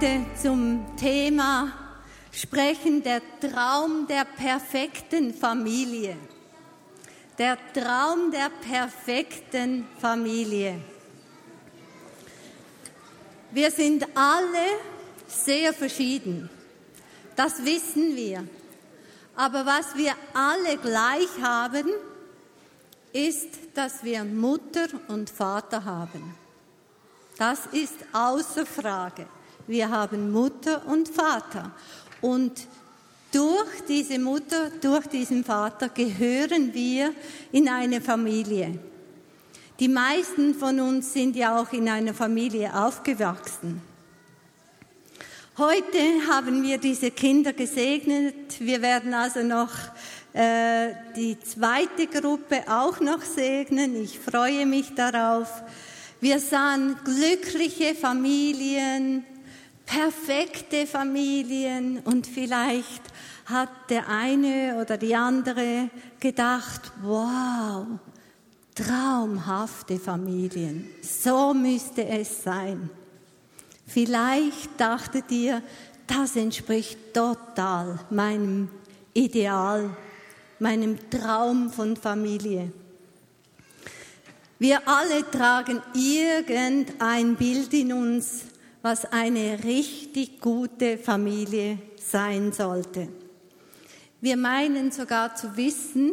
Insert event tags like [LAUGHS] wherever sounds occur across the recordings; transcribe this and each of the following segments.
Heute zum Thema sprechen, der Traum der perfekten Familie. Der Traum der perfekten Familie. Wir sind alle sehr verschieden. Das wissen wir. Aber was wir alle gleich haben, ist, dass wir Mutter und Vater haben. Das ist außer Frage. Wir haben Mutter und Vater. Und durch diese Mutter, durch diesen Vater gehören wir in eine Familie. Die meisten von uns sind ja auch in einer Familie aufgewachsen. Heute haben wir diese Kinder gesegnet. Wir werden also noch äh, die zweite Gruppe auch noch segnen. Ich freue mich darauf. Wir sahen glückliche Familien, perfekte Familien und vielleicht hat der eine oder die andere gedacht, wow, traumhafte Familien, so müsste es sein. Vielleicht dachtet ihr, das entspricht total meinem Ideal, meinem Traum von Familie. Wir alle tragen irgendein Bild in uns, was eine richtig gute Familie sein sollte. Wir meinen sogar zu wissen,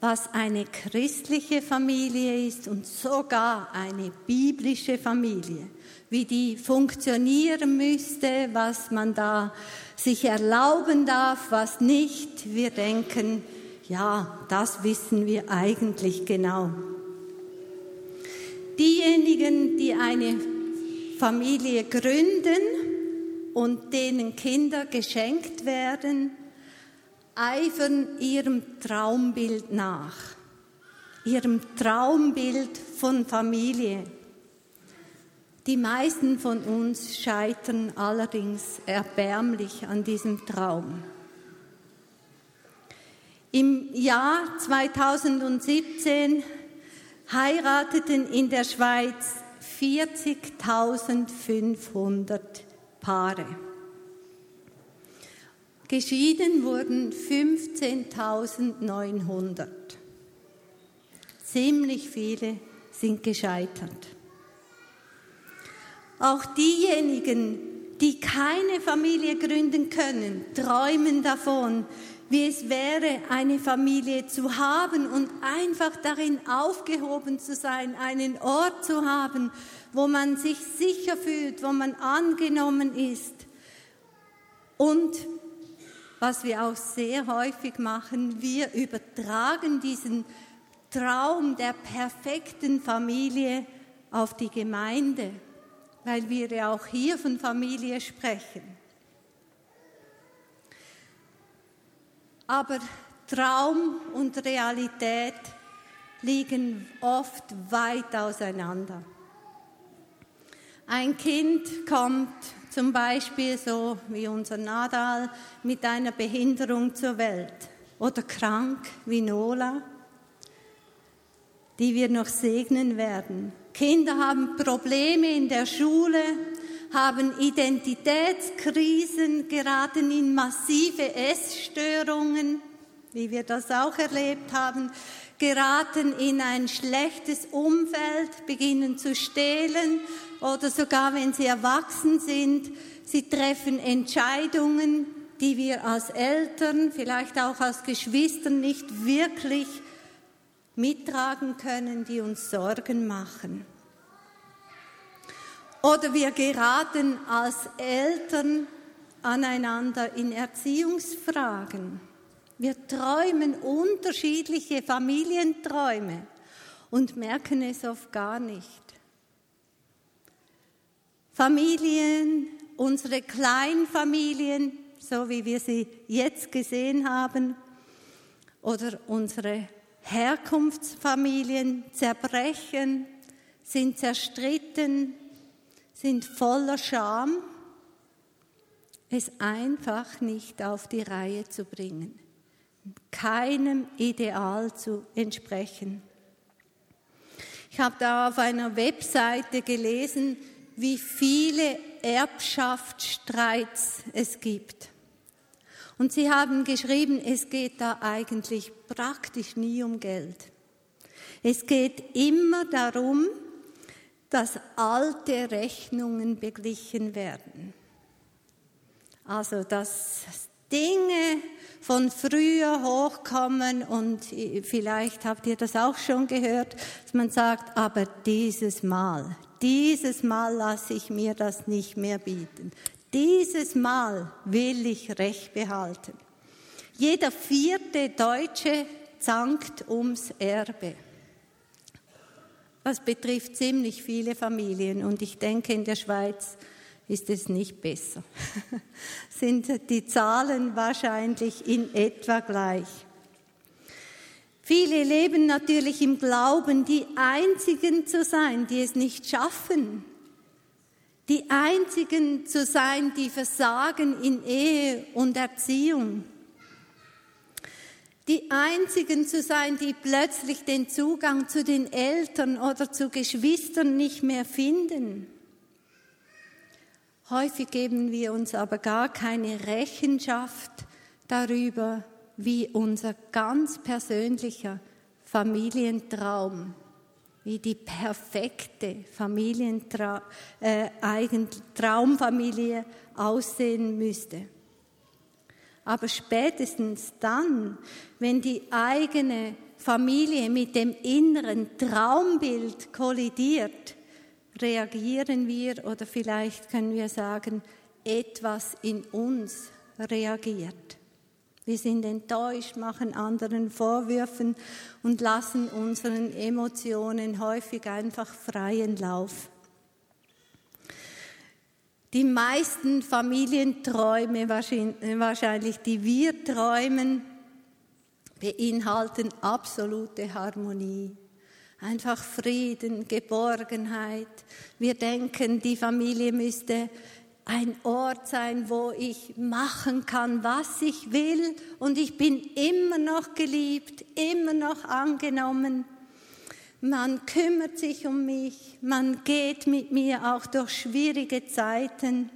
was eine christliche Familie ist und sogar eine biblische Familie wie die funktionieren müsste, was man da sich erlauben darf, was nicht. Wir denken, ja, das wissen wir eigentlich genau. Diejenigen, die eine Familie gründen und denen Kinder geschenkt werden, eifern ihrem Traumbild nach, ihrem Traumbild von Familie. Die meisten von uns scheitern allerdings erbärmlich an diesem Traum. Im Jahr 2017 heirateten in der Schweiz 40.500 Paare. Geschieden wurden 15.900. Ziemlich viele sind gescheitert. Auch diejenigen, die keine Familie gründen können, träumen davon, wie es wäre, eine Familie zu haben und einfach darin aufgehoben zu sein, einen Ort zu haben, wo man sich sicher fühlt, wo man angenommen ist. Und was wir auch sehr häufig machen, wir übertragen diesen Traum der perfekten Familie auf die Gemeinde weil wir ja auch hier von Familie sprechen. Aber Traum und Realität liegen oft weit auseinander. Ein Kind kommt zum Beispiel so wie unser Nadal mit einer Behinderung zur Welt oder krank wie Nola, die wir noch segnen werden. Kinder haben Probleme in der Schule, haben Identitätskrisen, geraten in massive Essstörungen, wie wir das auch erlebt haben, geraten in ein schlechtes Umfeld, beginnen zu stehlen oder sogar wenn sie erwachsen sind, sie treffen Entscheidungen, die wir als Eltern, vielleicht auch als Geschwister nicht wirklich mittragen können, die uns Sorgen machen. Oder wir geraten als Eltern aneinander in Erziehungsfragen. Wir träumen unterschiedliche Familienträume und merken es oft gar nicht. Familien unsere Kleinfamilien, so wie wir sie jetzt gesehen haben, oder unsere Herkunftsfamilien zerbrechen, sind zerstritten, sind voller Scham, es einfach nicht auf die Reihe zu bringen, keinem Ideal zu entsprechen. Ich habe da auf einer Webseite gelesen, wie viele Erbschaftsstreits es gibt. Und sie haben geschrieben, es geht da eigentlich praktisch nie um Geld. Es geht immer darum, dass alte Rechnungen beglichen werden. Also, dass Dinge von früher hochkommen und vielleicht habt ihr das auch schon gehört, dass man sagt, aber dieses Mal, dieses Mal lasse ich mir das nicht mehr bieten. Dieses Mal will ich Recht behalten. Jeder vierte Deutsche zankt ums Erbe. Das betrifft ziemlich viele Familien und ich denke, in der Schweiz ist es nicht besser. [LAUGHS] Sind die Zahlen wahrscheinlich in etwa gleich. Viele leben natürlich im Glauben, die Einzigen zu sein, die es nicht schaffen, die einzigen zu sein, die versagen in Ehe und Erziehung, die einzigen zu sein, die plötzlich den Zugang zu den Eltern oder zu Geschwistern nicht mehr finden. Häufig geben wir uns aber gar keine Rechenschaft darüber, wie unser ganz persönlicher Familientraum wie die perfekte Familientra äh, Traumfamilie aussehen müsste. Aber spätestens dann, wenn die eigene Familie mit dem inneren Traumbild kollidiert, reagieren wir oder vielleicht können wir sagen, etwas in uns reagiert. Wir sind enttäuscht, machen anderen Vorwürfen und lassen unseren Emotionen häufig einfach freien Lauf. Die meisten Familienträume, wahrscheinlich die wir träumen, beinhalten absolute Harmonie. Einfach Frieden, Geborgenheit. Wir denken, die Familie müsste ein Ort sein, wo ich machen kann, was ich will und ich bin immer noch geliebt, immer noch angenommen. Man kümmert sich um mich, man geht mit mir auch durch schwierige Zeiten.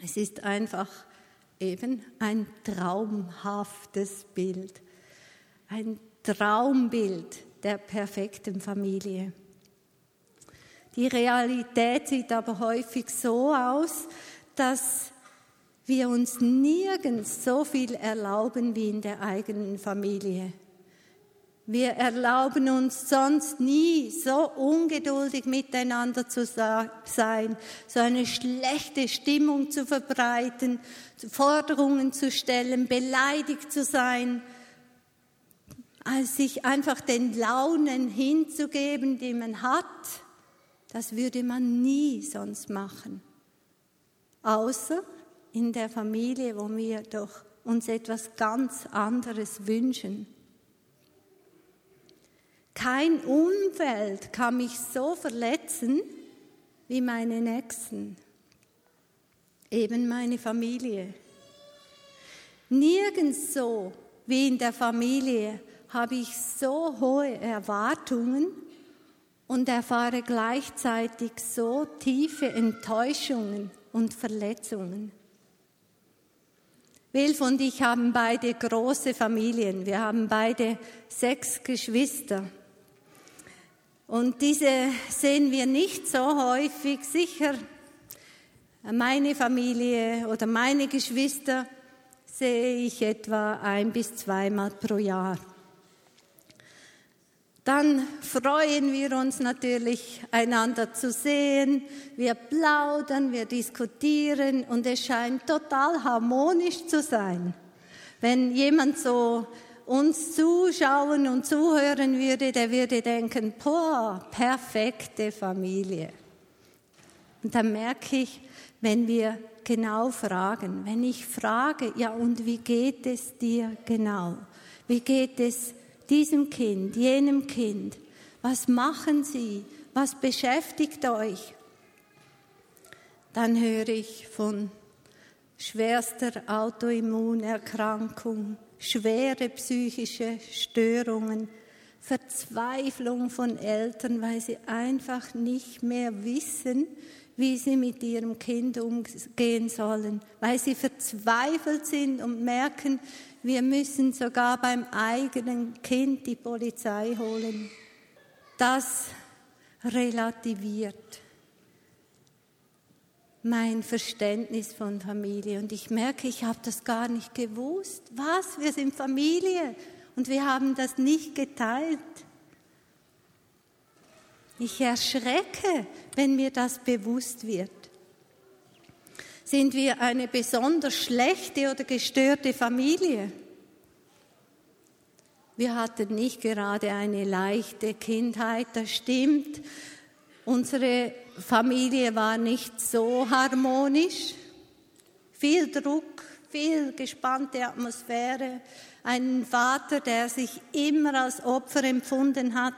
Es ist einfach eben ein traumhaftes Bild, ein Traumbild der perfekten Familie. Die Realität sieht aber häufig so aus, dass wir uns nirgends so viel erlauben wie in der eigenen Familie. Wir erlauben uns sonst nie so ungeduldig miteinander zu sein, so eine schlechte Stimmung zu verbreiten, Forderungen zu stellen, beleidigt zu sein, als sich einfach den Launen hinzugeben, die man hat das würde man nie sonst machen. Außer in der Familie, wo wir doch uns etwas ganz anderes wünschen. Kein Umfeld kann mich so verletzen wie meine Nächsten, eben meine Familie. Nirgends so wie in der Familie habe ich so hohe Erwartungen und erfahre gleichzeitig so tiefe Enttäuschungen und Verletzungen. Wilf und ich haben beide große Familien. Wir haben beide sechs Geschwister. Und diese sehen wir nicht so häufig. Sicher, meine Familie oder meine Geschwister sehe ich etwa ein bis zweimal pro Jahr. Dann freuen wir uns natürlich, einander zu sehen. Wir plaudern, wir diskutieren und es scheint total harmonisch zu sein. Wenn jemand so uns zuschauen und zuhören würde, der würde denken, boah, perfekte Familie. Und dann merke ich, wenn wir genau fragen. Wenn ich frage, ja, und wie geht es dir genau? Wie geht es diesem Kind, jenem Kind? Was machen sie? Was beschäftigt euch? Dann höre ich von schwerster Autoimmunerkrankung, schwere psychische Störungen, Verzweiflung von Eltern, weil sie einfach nicht mehr wissen, wie sie mit ihrem Kind umgehen sollen, weil sie verzweifelt sind und merken, wir müssen sogar beim eigenen Kind die Polizei holen. Das relativiert mein Verständnis von Familie. Und ich merke, ich habe das gar nicht gewusst. Was? Wir sind Familie und wir haben das nicht geteilt. Ich erschrecke, wenn mir das bewusst wird. Sind wir eine besonders schlechte oder gestörte Familie? Wir hatten nicht gerade eine leichte Kindheit, das stimmt. Unsere Familie war nicht so harmonisch. Viel Druck, viel gespannte Atmosphäre. Ein Vater, der sich immer als Opfer empfunden hat,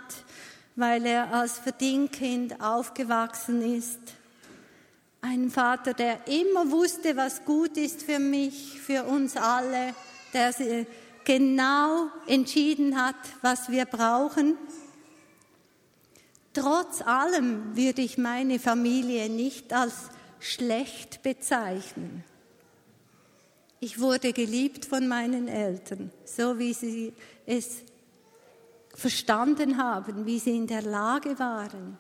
weil er als Verdingkind aufgewachsen ist. Ein Vater, der immer wusste, was gut ist für mich, für uns alle, der genau entschieden hat, was wir brauchen. Trotz allem würde ich meine Familie nicht als schlecht bezeichnen. Ich wurde geliebt von meinen Eltern, so wie sie es verstanden haben, wie sie in der Lage waren.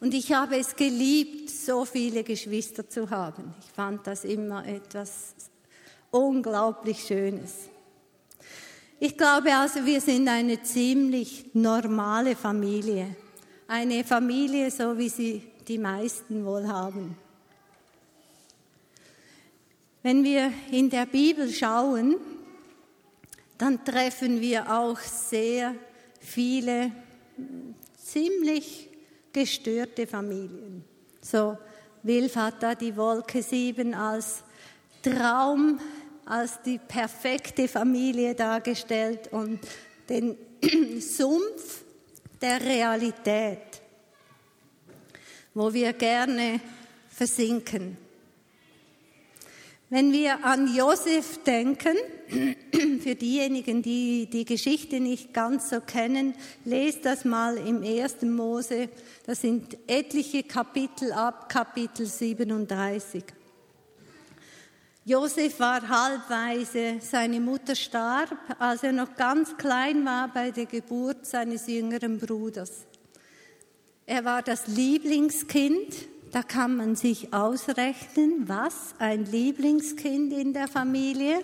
Und ich habe es geliebt, so viele Geschwister zu haben. Ich fand das immer etwas unglaublich Schönes. Ich glaube also, wir sind eine ziemlich normale Familie. Eine Familie, so wie sie die meisten wohl haben. Wenn wir in der Bibel schauen, dann treffen wir auch sehr viele ziemlich gestörte Familien. So, Wilf hat da die Wolke 7 als Traum, als die perfekte Familie dargestellt und den [CLEARS THROAT] Sumpf der Realität, wo wir gerne versinken. Wenn wir an Josef denken, [CLEARS THROAT] für diejenigen, die die Geschichte nicht ganz so kennen, lest das mal im 1. Mose. Das sind etliche Kapitel ab Kapitel 37. Josef war halbweise, seine Mutter starb, als er noch ganz klein war bei der Geburt seines jüngeren Bruders. Er war das Lieblingskind da kann man sich ausrechnen, was ein Lieblingskind in der Familie,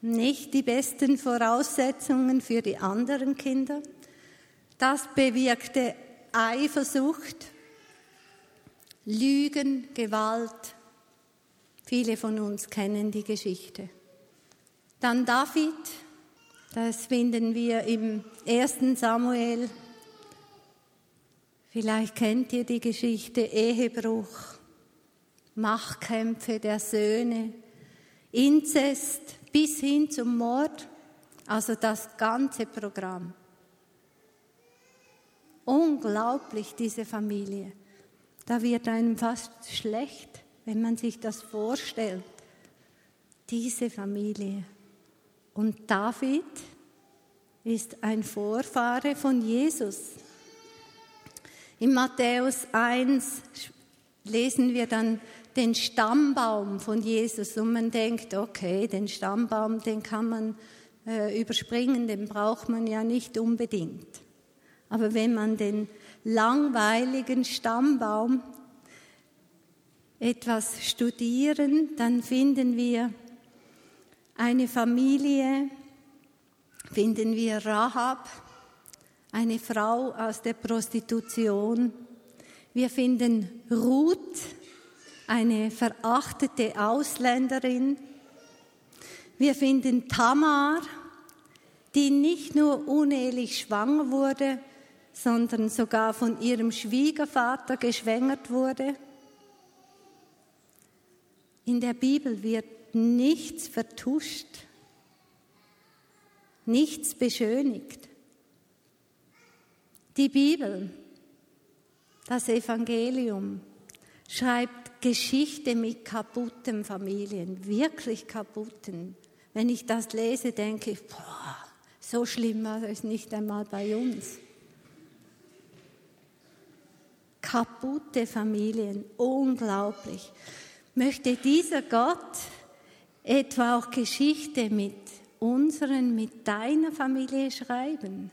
nicht die besten Voraussetzungen für die anderen Kinder. Das bewirkte Eifersucht, Lügen, Gewalt. Viele von uns kennen die Geschichte. Dann David, das finden wir im 1. Samuel Vielleicht kennt ihr die Geschichte Ehebruch, Machtkämpfe der Söhne, Inzest bis hin zum Mord, also das ganze Programm. Unglaublich, diese Familie. Da wird einem fast schlecht, wenn man sich das vorstellt. Diese Familie. Und David ist ein Vorfahre von Jesus. In Matthäus 1 lesen wir dann den Stammbaum von Jesus und man denkt, okay, den Stammbaum, den kann man äh, überspringen, den braucht man ja nicht unbedingt. Aber wenn man den langweiligen Stammbaum etwas studieren, dann finden wir eine Familie, finden wir Rahab, eine Frau aus der Prostitution. Wir finden Ruth, eine verachtete Ausländerin. Wir finden Tamar, die nicht nur unehelich schwanger wurde, sondern sogar von ihrem Schwiegervater geschwängert wurde. In der Bibel wird nichts vertuscht, nichts beschönigt. Die Bibel, das Evangelium, schreibt Geschichte mit kaputten Familien, wirklich kaputten. Wenn ich das lese, denke ich, boah, so schlimm war es nicht einmal bei uns. Kaputte Familien, unglaublich. Möchte dieser Gott etwa auch Geschichte mit unseren, mit deiner Familie schreiben?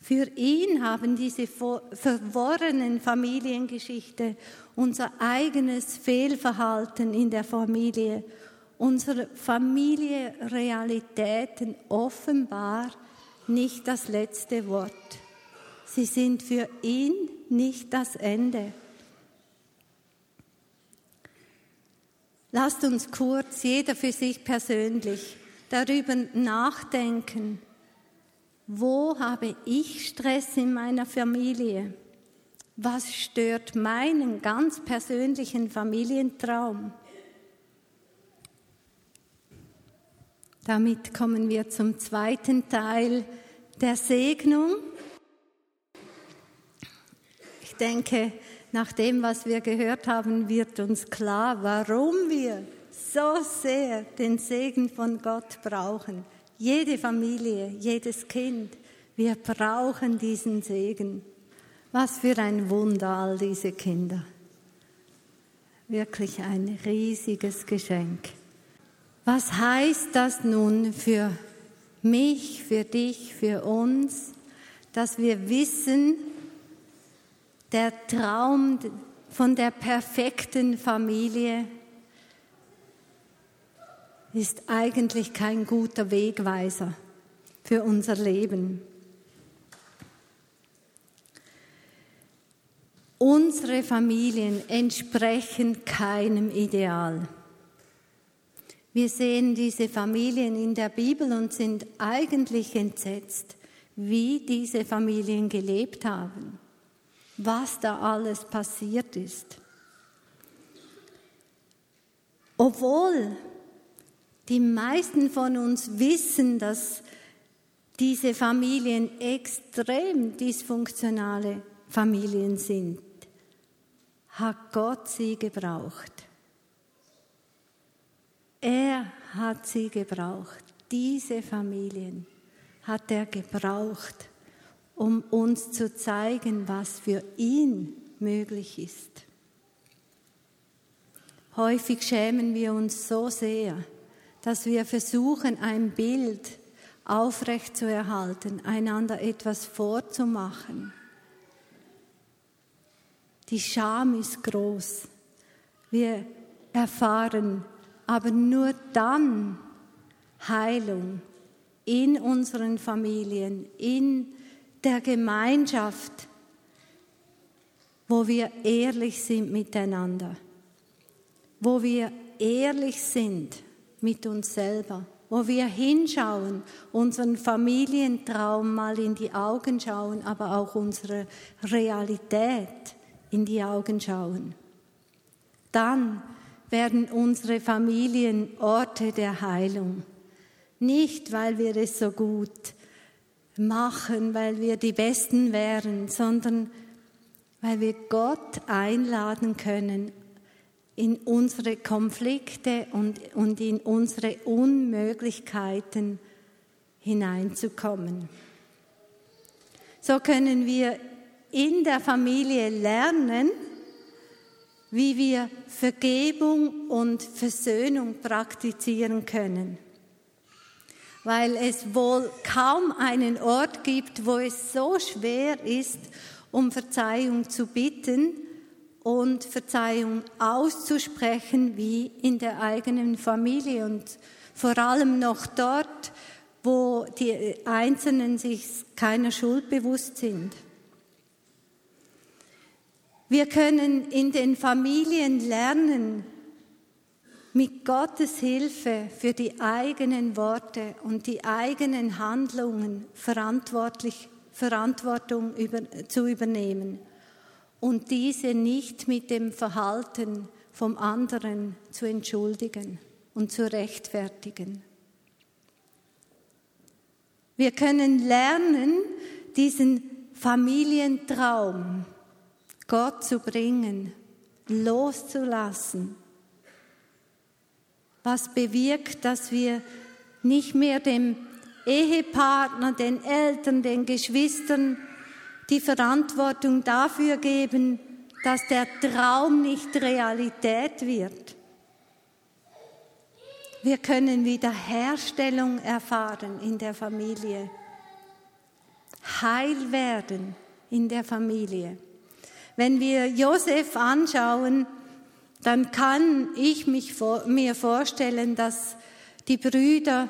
Für ihn haben diese verworrenen Familiengeschichte unser eigenes Fehlverhalten in der Familie, unsere Familienrealitäten offenbar nicht das letzte Wort. Sie sind für ihn nicht das Ende. Lasst uns kurz, jeder für sich persönlich, darüber nachdenken, wo habe ich Stress in meiner Familie? Was stört meinen ganz persönlichen Familientraum? Damit kommen wir zum zweiten Teil der Segnung. Ich denke, nach dem, was wir gehört haben, wird uns klar, warum wir so sehr den Segen von Gott brauchen. Jede Familie, jedes Kind, wir brauchen diesen Segen. Was für ein Wunder, all diese Kinder. Wirklich ein riesiges Geschenk. Was heißt das nun für mich, für dich, für uns, dass wir wissen, der Traum von der perfekten Familie ist eigentlich kein guter Wegweiser für unser Leben. Unsere Familien entsprechen keinem Ideal. Wir sehen diese Familien in der Bibel und sind eigentlich entsetzt, wie diese Familien gelebt haben, was da alles passiert ist. Obwohl die meisten von uns wissen, dass diese Familien extrem dysfunktionale Familien sind. Hat Gott sie gebraucht. Er hat sie gebraucht. Diese Familien hat er gebraucht, um uns zu zeigen, was für ihn möglich ist. Häufig schämen wir uns so sehr, dass wir versuchen, ein Bild aufrechtzuerhalten, einander etwas vorzumachen. Die Scham ist groß. Wir erfahren aber nur dann Heilung in unseren Familien, in der Gemeinschaft, wo wir ehrlich sind miteinander, wo wir ehrlich sind mit uns selber, wo wir hinschauen, unseren Familientraum mal in die Augen schauen, aber auch unsere Realität in die Augen schauen. Dann werden unsere Familien Orte der Heilung. Nicht, weil wir es so gut machen, weil wir die Besten wären, sondern weil wir Gott einladen können, in unsere Konflikte und, und in unsere Unmöglichkeiten hineinzukommen. So können wir in der Familie lernen, wie wir Vergebung und Versöhnung praktizieren können. Weil es wohl kaum einen Ort gibt, wo es so schwer ist, um Verzeihung zu bitten und Verzeihung auszusprechen wie in der eigenen Familie und vor allem noch dort, wo die Einzelnen sich keiner Schuld bewusst sind. Wir können in den Familien lernen, mit Gottes Hilfe für die eigenen Worte und die eigenen Handlungen verantwortlich, Verantwortung über, zu übernehmen und diese nicht mit dem Verhalten vom anderen zu entschuldigen und zu rechtfertigen. Wir können lernen, diesen Familientraum Gott zu bringen, loszulassen, was bewirkt, dass wir nicht mehr dem Ehepartner, den Eltern, den Geschwistern die Verantwortung dafür geben, dass der Traum nicht Realität wird. Wir können Wiederherstellung erfahren in der Familie, Heil werden in der Familie. Wenn wir Josef anschauen, dann kann ich mich vor, mir vorstellen, dass die Brüder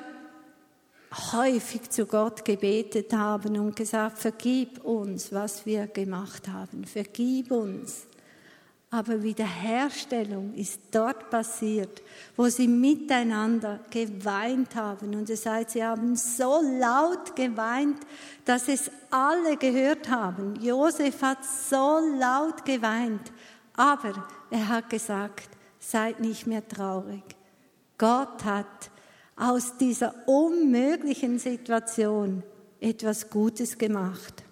häufig zu Gott gebetet haben und gesagt, vergib uns, was wir gemacht haben, vergib uns. Aber Wiederherstellung ist dort passiert, wo sie miteinander geweint haben. Und es heißt, sie haben so laut geweint, dass es alle gehört haben. Josef hat so laut geweint, aber er hat gesagt, seid nicht mehr traurig. Gott hat aus dieser unmöglichen Situation etwas Gutes gemacht.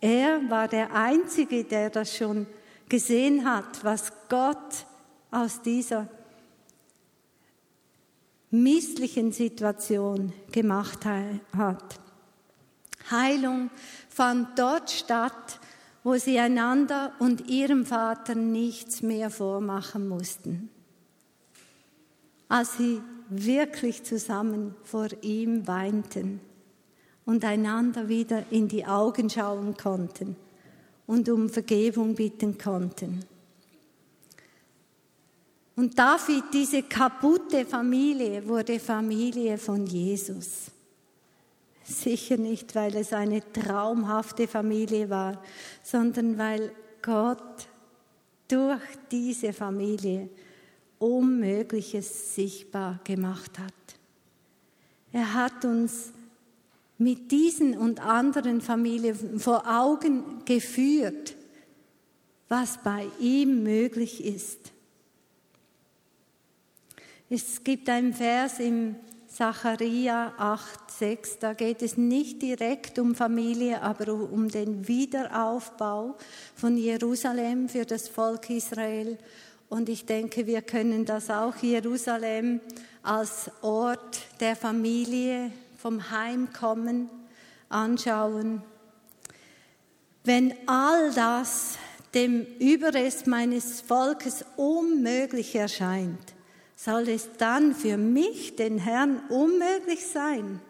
Er war der Einzige, der das schon gesehen hat, was Gott aus dieser misslichen Situation gemacht hat. Heilung fand dort statt, wo sie einander und ihrem Vater nichts mehr vormachen mussten. Als sie wirklich zusammen vor ihm weinten und einander wieder in die Augen schauen konnten und um Vergebung bitten konnten. Und David, diese kaputte Familie, wurde Familie von Jesus. Sicher nicht, weil es eine traumhafte Familie war, sondern weil Gott durch diese Familie Unmögliches sichtbar gemacht hat. Er hat uns mit diesen und anderen Familien vor Augen geführt, was bei ihm möglich ist. Es gibt einen Vers im Zacharia 8, 6, da geht es nicht direkt um Familie, aber um den Wiederaufbau von Jerusalem für das Volk Israel. Und ich denke, wir können das auch Jerusalem als Ort der Familie, vom Heimkommen anschauen. Wenn all das dem Überrest meines Volkes unmöglich erscheint, soll es dann für mich, den Herrn, unmöglich sein?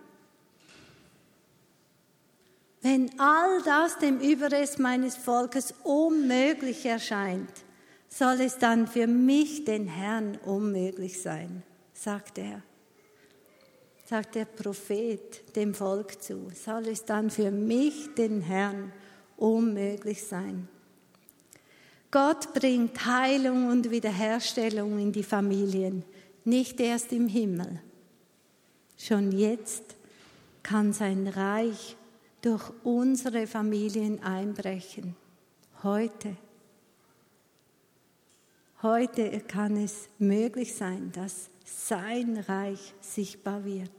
Wenn all das dem Überrest meines Volkes unmöglich erscheint, soll es dann für mich, den Herrn, unmöglich sein, sagt er. Sagt der Prophet dem Volk zu, soll es dann für mich, den Herrn, unmöglich sein. Gott bringt Heilung und Wiederherstellung in die Familien, nicht erst im Himmel. Schon jetzt kann sein Reich durch unsere Familien einbrechen. Heute. Heute kann es möglich sein, dass sein Reich sichtbar wird.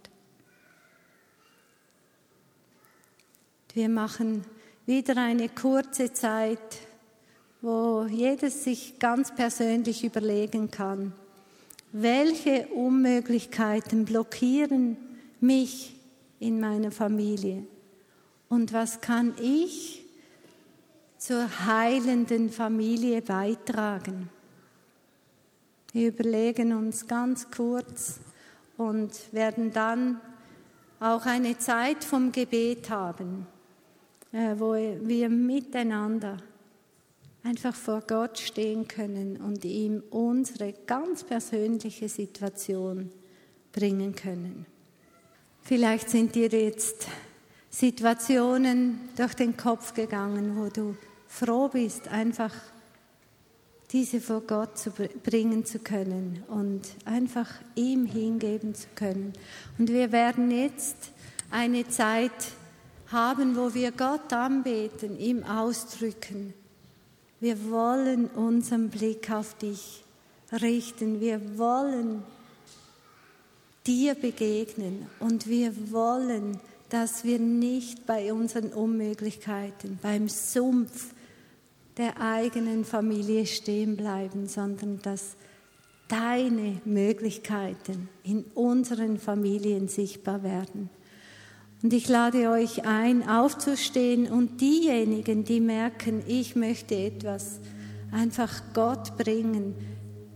Wir machen wieder eine kurze Zeit, wo jeder sich ganz persönlich überlegen kann, welche Unmöglichkeiten blockieren mich in meiner Familie und was kann ich zur heilenden Familie beitragen. Wir überlegen uns ganz kurz und werden dann auch eine Zeit vom Gebet haben, äh, wo wir miteinander einfach vor Gott stehen können und ihm unsere ganz persönliche Situation bringen können. Vielleicht sind dir jetzt Situationen durch den Kopf gegangen, wo du froh bist, einfach diese vor Gott zu bringen zu können und einfach ihm hingeben zu können. Und wir werden jetzt eine Zeit haben, wo wir Gott anbeten, ihm ausdrücken, Wir wollen unseren Blick auf dich richten. Wir wollen dir begegnen und wir wollen, dass wir nicht bei unseren Unmöglichkeiten, beim Sumpf der eigenen Familie stehen bleiben, sondern dass deine Möglichkeiten in unseren Familien sichtbar werden. Und ich lade euch ein, aufzustehen und diejenigen, die merken, ich möchte etwas einfach Gott bringen,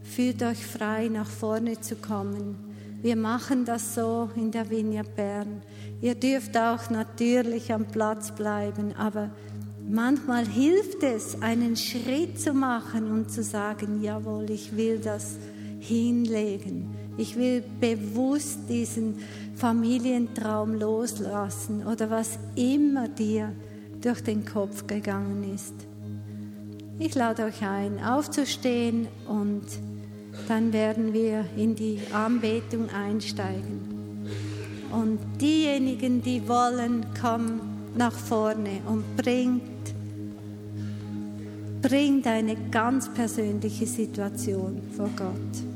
fühlt euch frei, nach vorne zu kommen. Wir machen das so in der Vinja Bern. Ihr dürft auch natürlich am Platz bleiben, aber manchmal hilft es, einen Schritt zu machen und zu sagen, jawohl, ich will das hinlegen. Ich will bewusst diesen Familientraum loslassen oder was immer dir durch den Kopf gegangen ist. Ich lade euch ein, aufzustehen und dann werden wir in die Anbetung einsteigen. Und diejenigen, die wollen, kommen nach vorne und bringt, bringt eine ganz persönliche Situation vor Gott.